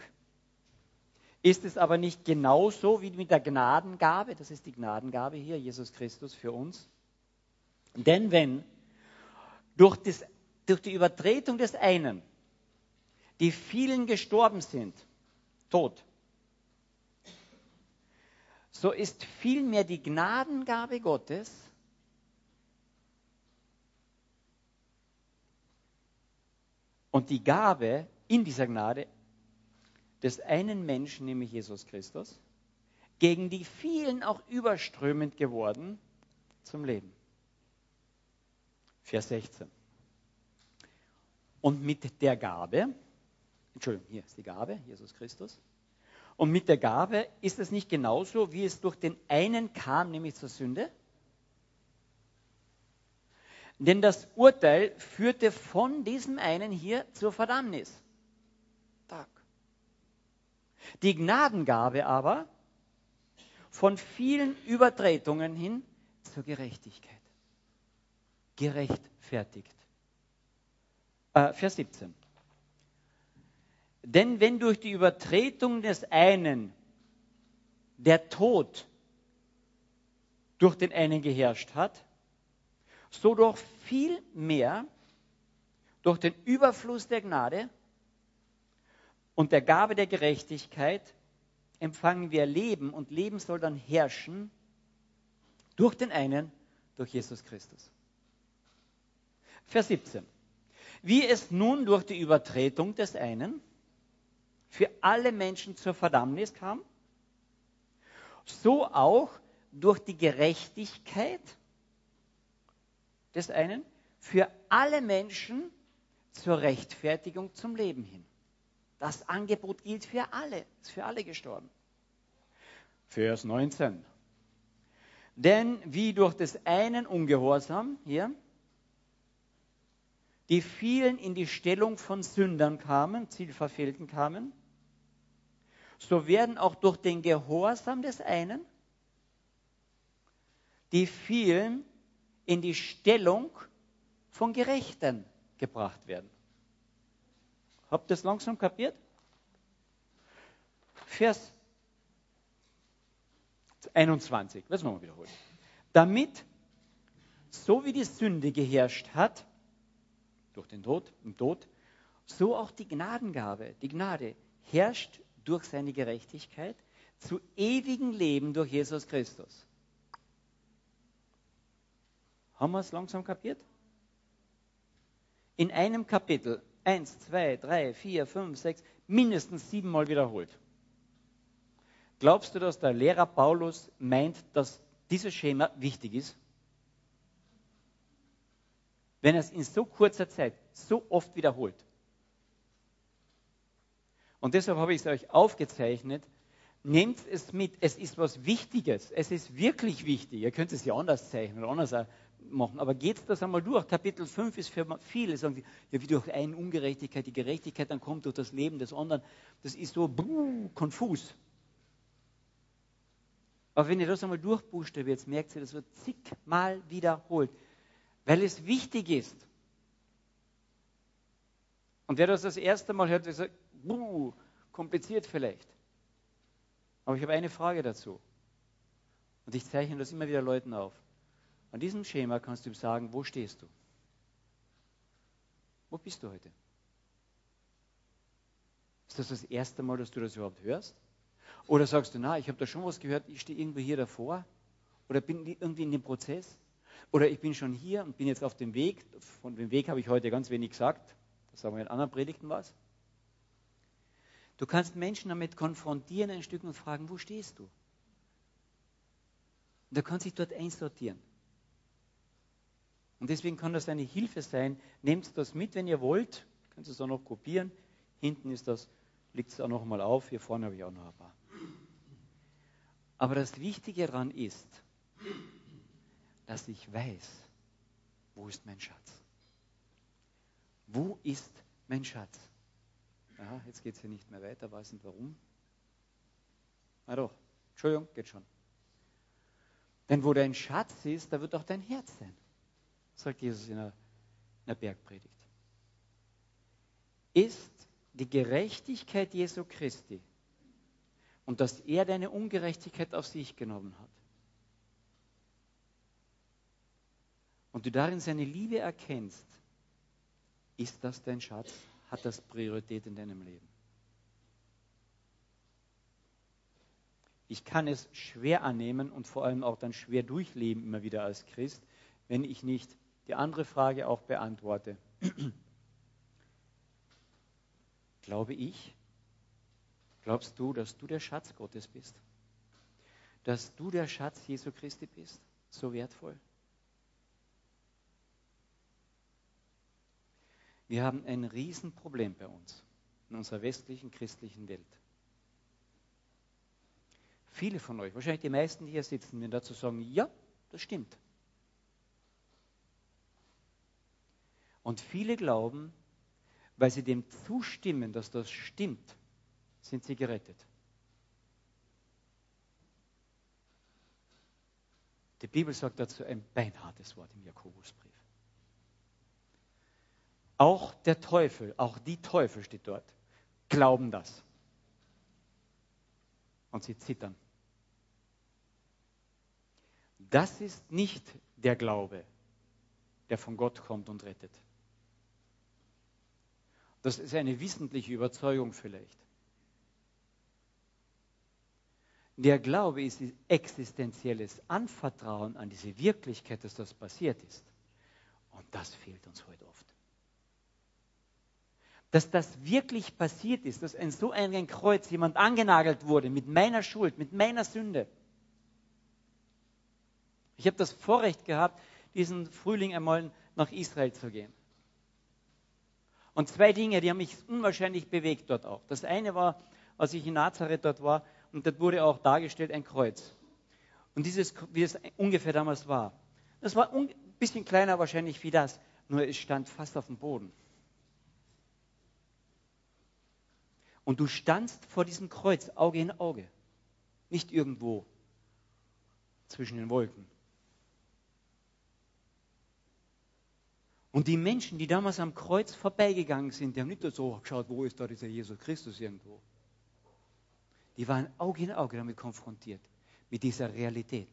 ist es aber nicht genauso wie mit der Gnadengabe, das ist die Gnadengabe hier, Jesus Christus für uns. Denn wenn durch, das, durch die Übertretung des einen die vielen gestorben sind, tot, so ist vielmehr die Gnadengabe Gottes und die Gabe in dieser Gnade des einen Menschen, nämlich Jesus Christus, gegen die vielen auch überströmend geworden zum Leben. Vers 16. Und mit der Gabe, Entschuldigung, hier ist die Gabe, Jesus Christus. Und mit der Gabe ist es nicht genauso, wie es durch den einen kam, nämlich zur Sünde? Denn das Urteil führte von diesem einen hier zur Verdammnis. Tag. Die Gnadengabe aber von vielen Übertretungen hin zur Gerechtigkeit. Gerechtfertigt. Äh, Vers 17. Denn wenn durch die Übertretung des einen der Tod durch den einen geherrscht hat, so doch viel mehr durch den Überfluss der Gnade und der Gabe der Gerechtigkeit empfangen wir Leben und Leben soll dann herrschen durch den einen, durch Jesus Christus. Vers 17. Wie es nun durch die Übertretung des einen für alle Menschen zur Verdammnis kam, so auch durch die Gerechtigkeit des einen für alle Menschen zur Rechtfertigung zum Leben hin. Das Angebot gilt für alle, ist für alle gestorben. Vers 19. Denn wie durch des einen Ungehorsam, hier, die vielen in die Stellung von Sündern kamen, Zielverfehlten kamen, so werden auch durch den Gehorsam des einen die vielen in die Stellung von Gerechten gebracht werden. Habt ihr das langsam kapiert? Vers 21, lass mal wiederholen. Damit, so wie die Sünde geherrscht hat, durch den Tod, im Tod, so auch die Gnadengabe, die Gnade herrscht durch seine Gerechtigkeit zu ewigem Leben durch Jesus Christus. Haben wir es langsam kapiert? In einem Kapitel, eins, zwei, drei, vier, fünf, sechs, mindestens siebenmal wiederholt. Glaubst du, dass der Lehrer Paulus meint, dass dieses Schema wichtig ist? Wenn er es in so kurzer Zeit so oft wiederholt. Und deshalb habe ich es euch aufgezeichnet. Nehmt es mit. Es ist was Wichtiges. Es ist wirklich wichtig. Ihr könnt es ja anders zeichnen oder anders machen. Aber geht das einmal durch. Kapitel 5 ist für viele, sagen sie, ja, wie durch eine Ungerechtigkeit, die Gerechtigkeit dann kommt durch das Leben des anderen. Das ist so bruh, konfus. Aber wenn ihr das einmal durchbuchstabiert, merkt ihr, das wird zigmal wiederholt, weil es wichtig ist. Und wer das das erste Mal hört, der sagt, buh, kompliziert vielleicht. Aber ich habe eine Frage dazu. Und ich zeichne das immer wieder Leuten auf. An diesem Schema kannst du ihm sagen, wo stehst du? Wo bist du heute? Ist das das erste Mal, dass du das überhaupt hörst? Oder sagst du, na, ich habe da schon was gehört, ich stehe irgendwo hier davor? Oder bin irgendwie in dem Prozess? Oder ich bin schon hier und bin jetzt auf dem Weg. Von dem Weg habe ich heute ganz wenig gesagt. Das sagen wir in anderen Predigten was. Du kannst Menschen damit konfrontieren ein Stück und fragen, wo stehst du? Und du kannst dich dort einsortieren. Und deswegen kann das eine Hilfe sein. Nehmt das mit, wenn ihr wollt. Könnt es auch noch kopieren. Hinten ist das, liegt es auch noch mal auf. Hier vorne habe ich auch noch ein paar. Aber das Wichtige daran ist, dass ich weiß, wo ist mein Schatz? Wo ist mein Schatz? Aha, jetzt geht es hier nicht mehr weiter, weiß nicht warum. Na doch, Entschuldigung, geht schon. Denn wo dein Schatz ist, da wird auch dein Herz sein. Sagt Jesus in der, in der Bergpredigt. Ist die Gerechtigkeit Jesu Christi und dass er deine Ungerechtigkeit auf sich genommen hat und du darin seine Liebe erkennst, ist das dein Schatz? Hat das Priorität in deinem Leben? Ich kann es schwer annehmen und vor allem auch dann schwer durchleben, immer wieder als Christ, wenn ich nicht die andere Frage auch beantworte. Glaube ich? Glaubst du, dass du der Schatz Gottes bist? Dass du der Schatz Jesu Christi bist? So wertvoll? Wir haben ein Riesenproblem bei uns in unserer westlichen christlichen Welt. Viele von euch, wahrscheinlich die meisten, die hier sitzen, werden dazu sagen, ja, das stimmt. Und viele glauben, weil sie dem zustimmen, dass das stimmt, sind sie gerettet. Die Bibel sagt dazu ein beinhartes Wort im Jakobusbrief. Auch der Teufel, auch die Teufel steht dort, glauben das. Und sie zittern. Das ist nicht der Glaube, der von Gott kommt und rettet. Das ist eine wissentliche Überzeugung vielleicht. Der Glaube ist existenzielles Anvertrauen an diese Wirklichkeit, dass das passiert ist. Und das fehlt uns heute oft. Dass das wirklich passiert ist, dass in so ein Kreuz jemand angenagelt wurde mit meiner Schuld, mit meiner Sünde. Ich habe das Vorrecht gehabt, diesen Frühling einmal nach Israel zu gehen. Und zwei Dinge, die haben mich unwahrscheinlich bewegt dort auch. Das eine war, als ich in Nazareth dort war, und dort wurde auch dargestellt ein Kreuz. Und dieses, wie es ungefähr damals war. Das war ein bisschen kleiner wahrscheinlich wie das, nur es stand fast auf dem Boden. Und du standst vor diesem Kreuz, Auge in Auge. Nicht irgendwo zwischen den Wolken. Und die Menschen, die damals am Kreuz vorbeigegangen sind, die haben nicht so geschaut, wo ist da dieser Jesus Christus irgendwo. Die waren Auge in Auge damit konfrontiert, mit dieser Realität.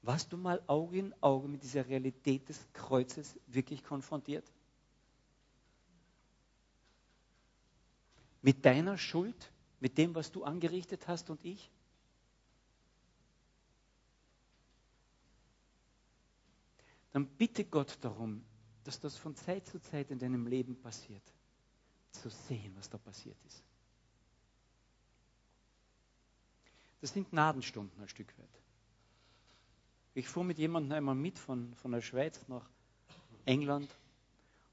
Warst du mal Auge in Auge mit dieser Realität des Kreuzes wirklich konfrontiert? Mit deiner Schuld, mit dem, was du angerichtet hast und ich? Dann bitte Gott darum, dass das von Zeit zu Zeit in deinem Leben passiert. Zu sehen, was da passiert ist. Das sind Gnadenstunden ein Stück weit. Ich fuhr mit jemandem einmal mit von, von der Schweiz nach England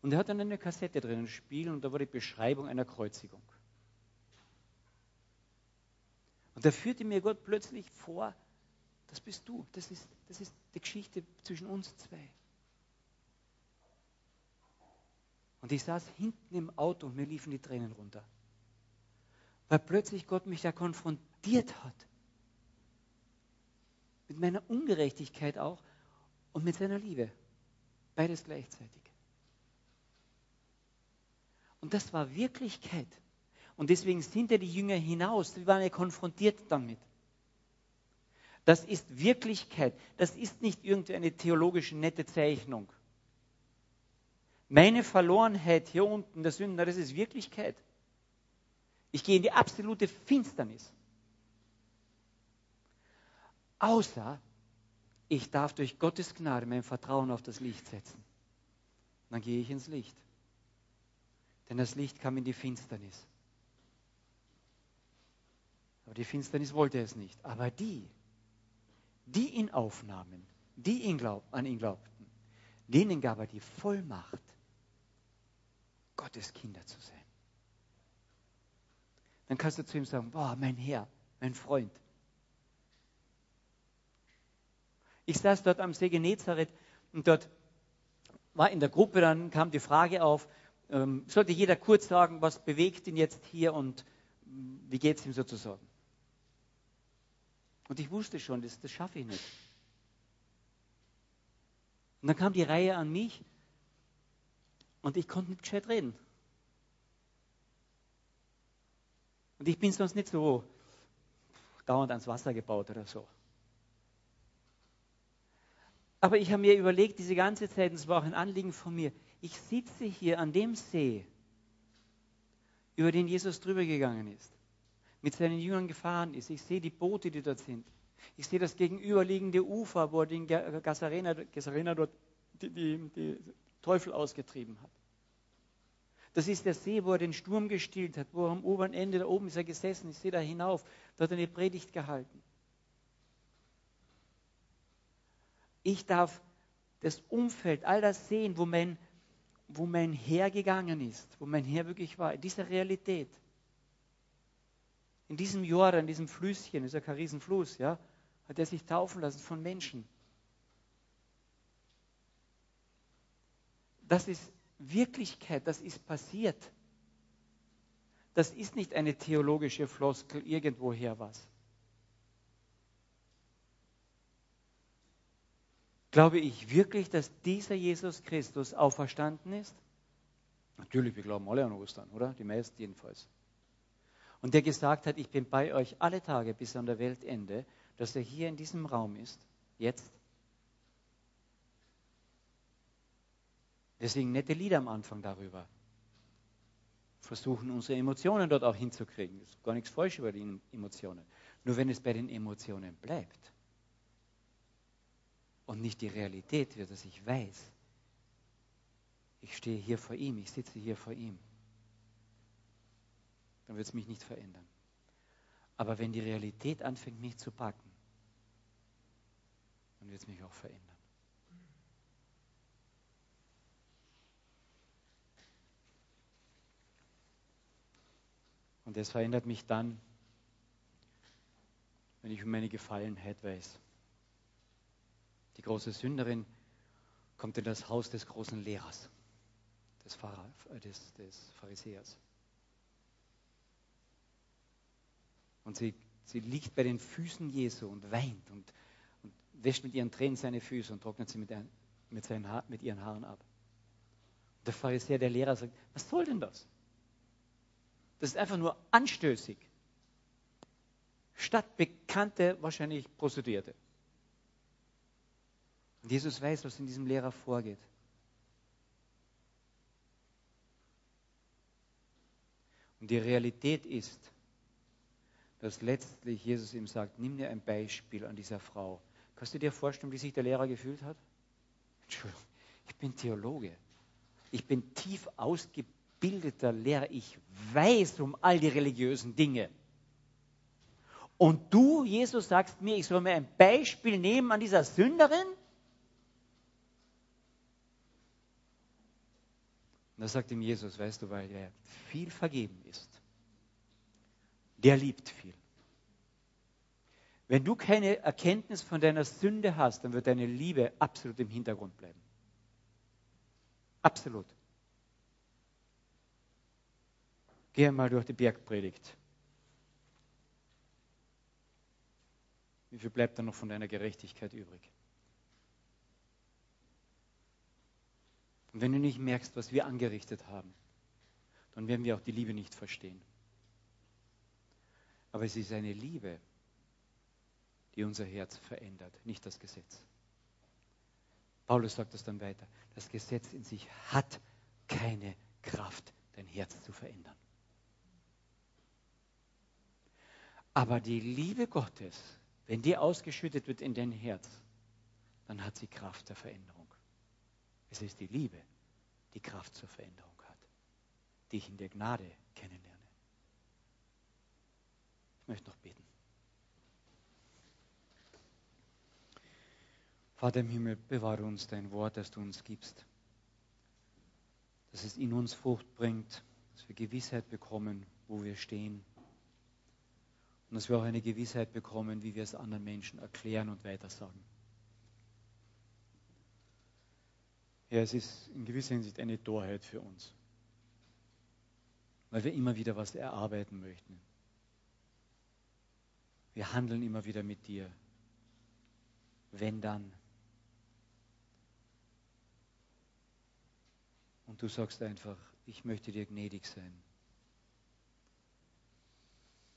und er hat dann eine Kassette drinnen spielen und da war die Beschreibung einer Kreuzigung. Und da führte mir Gott plötzlich vor, das bist du. Das ist, das ist die Geschichte zwischen uns zwei. Und ich saß hinten im Auto und mir liefen die Tränen runter. Weil plötzlich Gott mich da konfrontiert hat. Mit meiner Ungerechtigkeit auch und mit seiner Liebe. Beides gleichzeitig. Und das war Wirklichkeit. Und deswegen sind ja die Jünger hinaus. Die waren ja konfrontiert damit. Das ist Wirklichkeit. Das ist nicht irgendeine theologische nette Zeichnung. Meine Verlorenheit hier unten, der Sünder, das ist Wirklichkeit. Ich gehe in die absolute Finsternis. Außer ich darf durch Gottes Gnade mein Vertrauen auf das Licht setzen. Dann gehe ich ins Licht. Denn das Licht kam in die Finsternis. Aber die Finsternis wollte es nicht. Aber die, die ihn aufnahmen, die ihn glaub, an ihn glaubten, denen gab er die Vollmacht, Gottes Kinder zu sein. Dann kannst du zu ihm sagen, boah, mein Herr, mein Freund. Ich saß dort am See Genezareth und dort war in der Gruppe, dann kam die Frage auf, ähm, sollte jeder kurz sagen, was bewegt ihn jetzt hier und wie geht es ihm sozusagen? Und ich wusste schon, das, das schaffe ich nicht. Und dann kam die Reihe an mich und ich konnte nicht gescheit reden. Und ich bin sonst nicht so dauernd ans Wasser gebaut oder so. Aber ich habe mir überlegt, diese ganze Zeit, und es war auch ein Anliegen von mir, ich sitze hier an dem See, über den Jesus drüber gegangen ist, mit seinen Jüngern gefahren ist. Ich sehe die Boote, die dort sind. Ich sehe das gegenüberliegende Ufer, wo er den Gassarena, Gassarena dort die, die, die Teufel ausgetrieben hat. Das ist der See, wo er den Sturm gestillt hat, wo er am oberen Ende, da oben ist er gesessen, ich sehe da hinauf, da hat er eine Predigt gehalten. Ich darf das Umfeld, all das sehen, wo mein, wo mein Herr gegangen ist, wo mein Herr wirklich war, in dieser Realität. In diesem Jordan, in diesem Flüsschen, ist ja kein Riesenfluss, ja, hat er sich taufen lassen von Menschen. Das ist Wirklichkeit, das ist passiert. Das ist nicht eine theologische Floskel irgendwoher was. Glaube ich wirklich, dass dieser Jesus Christus auferstanden ist? Natürlich, wir glauben alle an Ostern, oder? Die meisten jedenfalls. Und der gesagt hat, ich bin bei euch alle Tage bis an der Weltende, dass er hier in diesem Raum ist, jetzt. Singen nette Lieder am Anfang darüber. Versuchen unsere Emotionen dort auch hinzukriegen. Es ist gar nichts falsch über die Emotionen. Nur wenn es bei den Emotionen bleibt und nicht die Realität wird, dass ich weiß, ich stehe hier vor ihm, ich sitze hier vor ihm, dann wird es mich nicht verändern. Aber wenn die Realität anfängt, mich zu packen, dann wird es mich auch verändern. Und das verändert mich dann, wenn ich um meine Gefallenheit weiß. Die große Sünderin kommt in das Haus des großen Lehrers, des, Pfarrer, äh, des, des Pharisäers. Und sie, sie liegt bei den Füßen Jesu und weint und, und wäscht mit ihren Tränen seine Füße und trocknet sie mit, ein, mit, seinen ha mit ihren Haaren ab. Und der Pharisäer, der Lehrer, sagt, was soll denn das? Das ist einfach nur anstößig. Statt bekannte, wahrscheinlich Prostituierte. Und Jesus weiß, was in diesem Lehrer vorgeht. Und die Realität ist, dass letztlich Jesus ihm sagt, nimm dir ein Beispiel an dieser Frau. Kannst du dir vorstellen, wie sich der Lehrer gefühlt hat? Entschuldigung, ich bin Theologe. Ich bin tief ausgebildet gebildeter Lehrer, ich weiß um all die religiösen Dinge. Und du, Jesus, sagst mir, ich soll mir ein Beispiel nehmen an dieser Sünderin? Und da sagt ihm Jesus, weißt du, weil er viel vergeben ist, der liebt viel. Wenn du keine Erkenntnis von deiner Sünde hast, dann wird deine Liebe absolut im Hintergrund bleiben. Absolut. Geh mal durch die Bergpredigt. Wie viel bleibt dann noch von deiner Gerechtigkeit übrig? Und wenn du nicht merkst, was wir angerichtet haben, dann werden wir auch die Liebe nicht verstehen. Aber es ist eine Liebe, die unser Herz verändert, nicht das Gesetz. Paulus sagt das dann weiter. Das Gesetz in sich hat keine Kraft, dein Herz zu verändern. Aber die Liebe Gottes, wenn die ausgeschüttet wird in dein Herz, dann hat sie Kraft der Veränderung. Es ist die Liebe, die Kraft zur Veränderung hat, die ich in der Gnade kennenlerne. Ich möchte noch beten. Vater im Himmel, bewahre uns dein Wort, das du uns gibst, dass es in uns Frucht bringt, dass wir Gewissheit bekommen, wo wir stehen und dass wir auch eine Gewissheit bekommen, wie wir es anderen Menschen erklären und weitersagen. Ja, es ist in gewisser Hinsicht eine Torheit für uns, weil wir immer wieder was erarbeiten möchten. Wir handeln immer wieder mit dir. Wenn dann. Und du sagst einfach, ich möchte dir gnädig sein.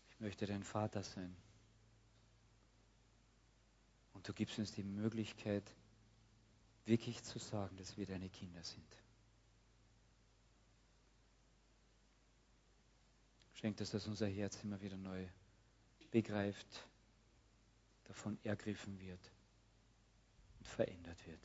Ich möchte dein Vater sein. Und du gibst uns die Möglichkeit, wirklich zu sagen, dass wir deine Kinder sind. Schenk das, dass unser Herz immer wieder neu begreift, davon ergriffen wird und verändert wird.